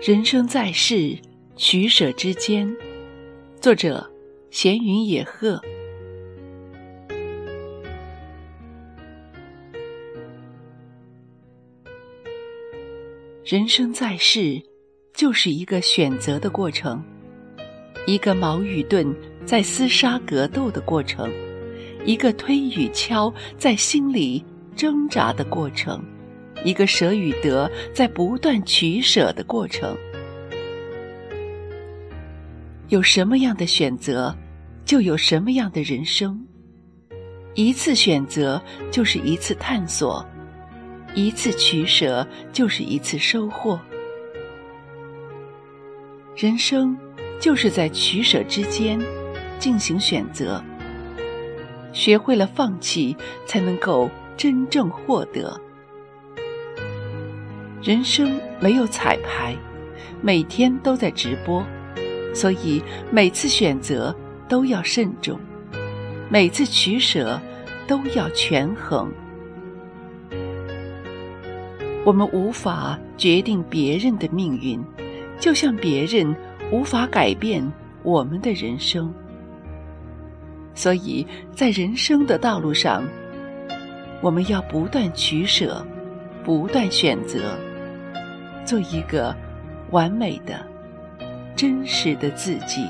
人生在世，取舍之间。作者：闲云野鹤。人生在世，就是一个选择的过程，一个矛与盾在厮杀格斗的过程，一个推与敲在心里挣扎的过程。一个舍与得在不断取舍的过程，有什么样的选择，就有什么样的人生。一次选择就是一次探索，一次取舍就是一次收获。人生就是在取舍之间进行选择，学会了放弃，才能够真正获得。人生没有彩排，每天都在直播，所以每次选择都要慎重，每次取舍都要权衡。我们无法决定别人的命运，就像别人无法改变我们的人生。所以在人生的道路上，我们要不断取舍，不断选择。做一个完美的、真实的自己。